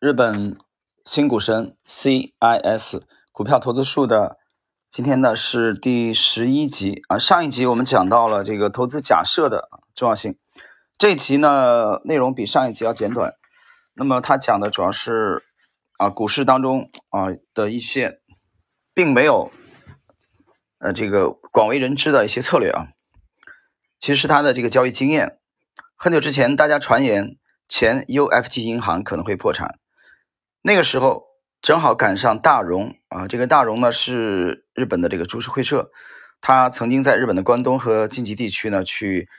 日本新股神 CIS 股票投资术的，今天呢是第十一集啊。上一集我们讲到了这个投资假设的重要性，这一集呢内容比上一集要简短。那么它讲的主要是啊股市当中啊的一些，并没有呃这个广为人知的一些策略啊，其实是他的这个交易经验。很久之前大家传言前 UFG 银行可能会破产。那个时候正好赶上大融啊，这个大融呢是日本的这个株式会社，他曾经在日本的关东和近畿地区呢去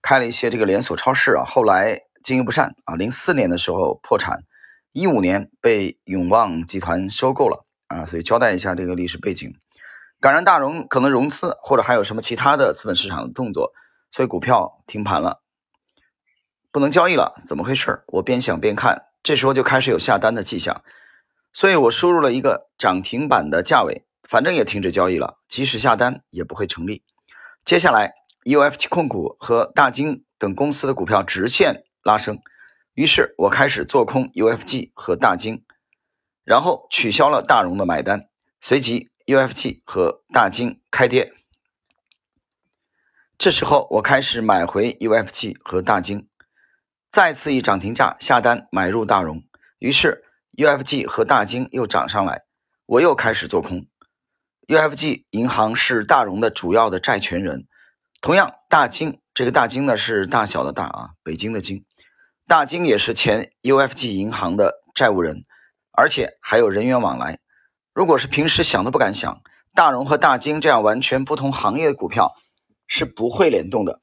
开了一些这个连锁超市啊，后来经营不善啊，零四年的时候破产，一五年被永旺集团收购了啊，所以交代一下这个历史背景。赶上大融可能融资或者还有什么其他的资本市场的动作，所以股票停盘了，不能交易了，怎么回事？我边想边看。这时候就开始有下单的迹象，所以我输入了一个涨停板的价位，反正也停止交易了，即使下单也不会成立。接下来，UFG 控股和大金等公司的股票直线拉升，于是我开始做空 UFG 和大金，然后取消了大融的买单，随即 UFG 和大金开跌，这时候我开始买回 UFG 和大金。再次以涨停价下单买入大融，于是 UFG 和大金又涨上来，我又开始做空。UFG 银行是大融的主要的债权人，同样大金这个大金呢是大小的大啊，北京的京，大金也是前 UFG 银行的债务人，而且还有人员往来。如果是平时想都不敢想，大融和大金这样完全不同行业的股票是不会联动的。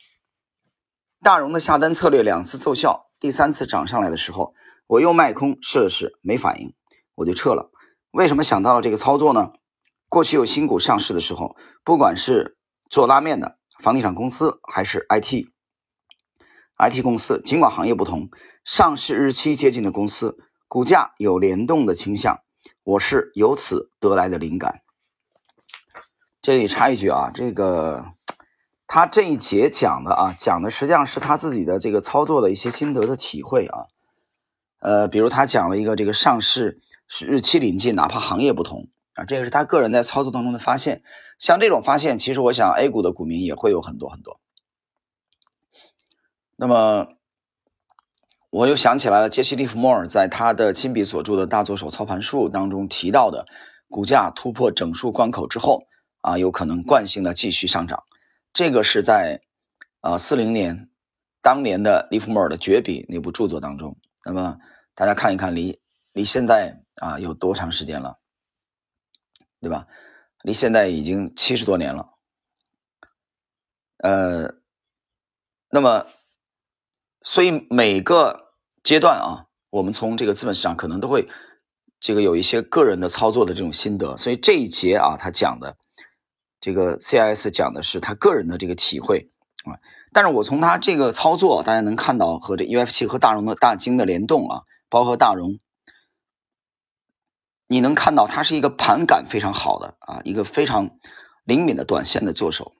大融的下单策略两次奏效，第三次涨上来的时候，我又卖空试了试，没反应，我就撤了。为什么想到了这个操作呢？过去有新股上市的时候，不管是做拉面的房地产公司，还是 IT，IT 公司，尽管行业不同，上市日期接近的公司，股价有联动的倾向，我是由此得来的灵感。这里插一句啊，这个。他这一节讲的啊，讲的实际上是他自己的这个操作的一些心得的体会啊，呃，比如他讲了一个这个上市是日期临近，哪怕行业不同啊，这个是他个人在操作当中的发现。像这种发现，其实我想 A 股的股民也会有很多很多。那么，我又想起来了，杰西·利弗莫尔在他的亲笔所著的大作手操盘术当中提到的，股价突破整数关口之后啊，有可能惯性的继续上涨。这个是在，啊，四零年，当年的利弗莫尔的绝笔那部著作当中。那么大家看一看，离离现在啊有多长时间了，对吧？离现在已经七十多年了。呃，那么，所以每个阶段啊，我们从这个资本市场可能都会这个有一些个人的操作的这种心得。所以这一节啊，他讲的。这个 CIS 讲的是他个人的这个体会啊，但是我从他这个操作，大家能看到和这 UFC 和大融的大金的联动啊，包括大融，你能看到他是一个盘感非常好的啊，一个非常灵敏的短线的做手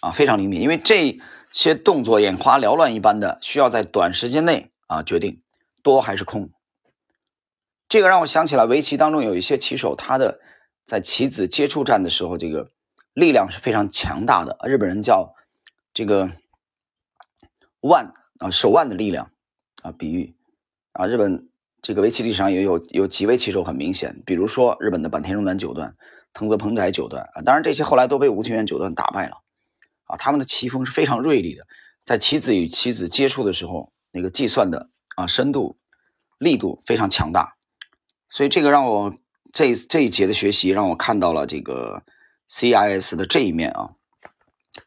啊，非常灵敏，因为这些动作眼花缭乱一般的，需要在短时间内啊决定多还是空。这个让我想起来围棋当中有一些棋手，他的。在棋子接触战的时候，这个力量是非常强大的。日本人叫这个腕啊，手腕的力量啊，比喻啊，日本这个围棋历史上也有有几位棋手很明显，比如说日本的坂田荣男九段、藤泽鹏太九段啊，当然这些后来都被吴清源九段打败了啊。他们的棋风是非常锐利的，在棋子与棋子接触的时候，那个计算的啊深度、力度非常强大，所以这个让我。这这一节的学习让我看到了这个 CIS 的这一面啊。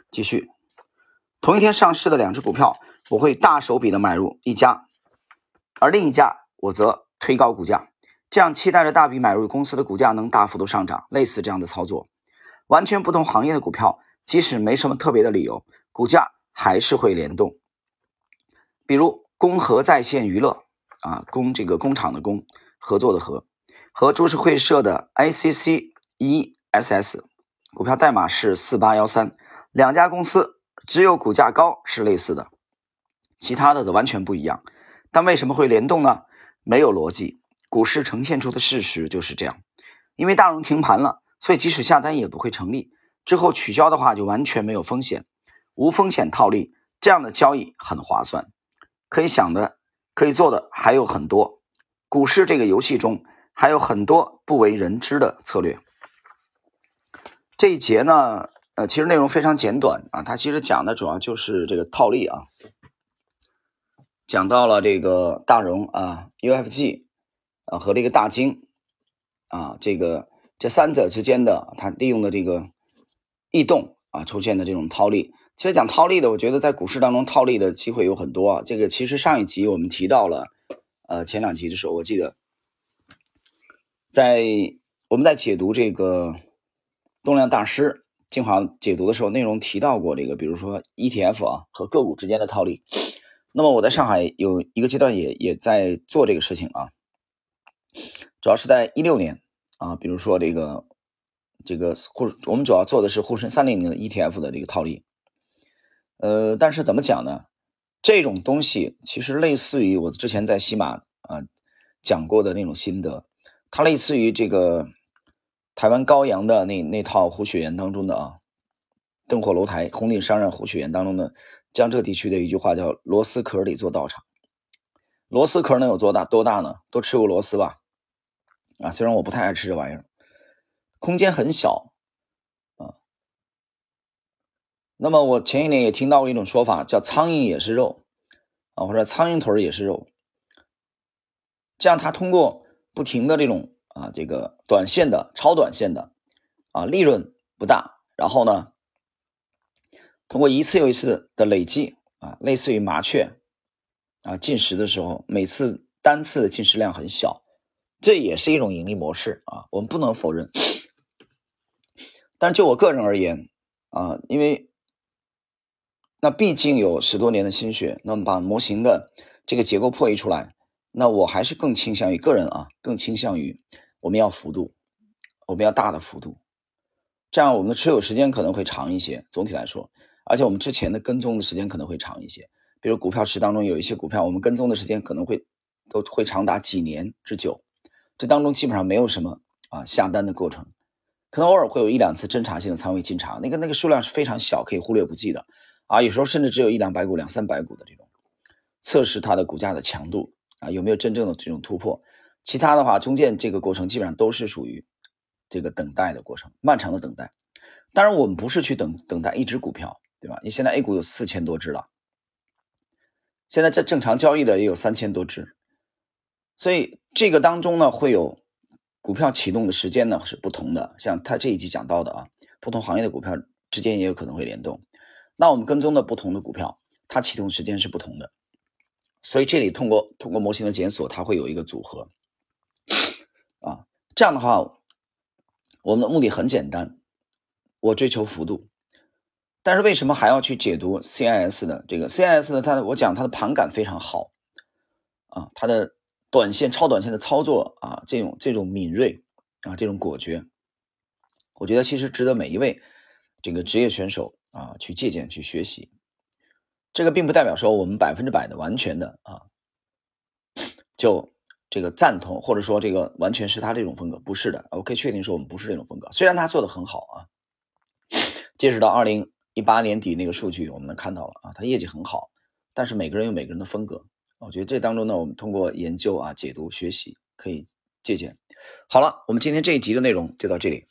继续，同一天上市的两只股票，我会大手笔的买入一家，而另一家我则推高股价，这样期待着大笔买入公司的股价能大幅度上涨。类似这样的操作，完全不同行业的股票，即使没什么特别的理由，股价还是会联动。比如工合在线娱乐啊，工这个工厂的工，合作的合。和株式会社的 ICC ESS 股票代码是四八幺三，两家公司只有股价高是类似的，其他的则完全不一样。但为什么会联动呢？没有逻辑。股市呈现出的事实就是这样，因为大融停盘了，所以即使下单也不会成立。之后取消的话就完全没有风险，无风险套利，这样的交易很划算。可以想的、可以做的还有很多。股市这个游戏中还有很多不为人知的策略。这一节呢，呃，其实内容非常简短啊，它其实讲的主要就是这个套利啊，讲到了这个大融啊、UFG 啊和这个大金啊，这个这三者之间的它利用的这个异动啊出现的这种套利。其实讲套利的，我觉得在股市当中套利的机会有很多啊。这个其实上一集我们提到了，呃，前两集的时候，我记得在我们在解读这个动量大师精华解读的时候，内容提到过这个，比如说 ETF 啊和个股之间的套利。那么我在上海有一个阶段也也在做这个事情啊，主要是在一六年啊，比如说这个这个沪，我们主要做的是沪深三零零的 ETF 的这个套利。呃，但是怎么讲呢？这种东西其实类似于我之前在西马啊讲过的那种心得，它类似于这个台湾高阳的那那套胡雪岩当中的啊，灯火楼台红顶商人胡雪岩当中的江浙地区的一句话叫“螺丝壳里做道场”。螺丝壳能有多大？多大呢？都吃过螺丝吧？啊，虽然我不太爱吃这玩意儿，空间很小啊。那么我前一年也听到过一种说法，叫“苍蝇也是肉”，啊，或者“苍蝇腿也是肉”。这样，它通过不停的这种啊，这个短线的、超短线的，啊，利润不大，然后呢，通过一次又一次的累计，啊，类似于麻雀，啊，进食的时候，每次单次的进食量很小，这也是一种盈利模式啊，我们不能否认。但就我个人而言，啊，因为。那毕竟有十多年的心血，那么把模型的这个结构破译出来，那我还是更倾向于个人啊，更倾向于我们要幅度，我们要大的幅度，这样我们的持有时间可能会长一些。总体来说，而且我们之前的跟踪的时间可能会长一些。比如股票池当中有一些股票，我们跟踪的时间可能会都会长达几年之久，这当中基本上没有什么啊下单的过程，可能偶尔会有一两次侦查性的仓位进场，那个那个数量是非常小，可以忽略不计的。啊，有时候甚至只有一两百股、两三百股的这种测试它的股价的强度啊，有没有真正的这种突破？其他的话，中间这个过程基本上都是属于这个等待的过程，漫长的等待。当然，我们不是去等等待一只股票，对吧？你现在 A 股有四千多只了，现在这正常交易的也有三千多只，所以这个当中呢，会有股票启动的时间呢是不同的。像他这一集讲到的啊，不同行业的股票之间也有可能会联动。那我们跟踪的不同的股票，它启动时间是不同的，所以这里通过通过模型的检索，它会有一个组合啊。这样的话，我们的目的很简单，我追求幅度。但是为什么还要去解读 CIS 的这个 CIS 呢？它的我讲它的盘感非常好啊，它的短线超短线的操作啊，这种这种敏锐啊，这种果决，我觉得其实值得每一位这个职业选手。啊，去借鉴去学习，这个并不代表说我们百分之百的完全的啊，就这个赞同或者说这个完全是他这种风格，不是的。我可以确定说我们不是这种风格，虽然他做的很好啊。截止到二零一八年底那个数据，我们能看到了啊，他业绩很好，但是每个人有每个人的风格。我觉得这当中呢，我们通过研究啊、解读、学习可以借鉴。好了，我们今天这一集的内容就到这里。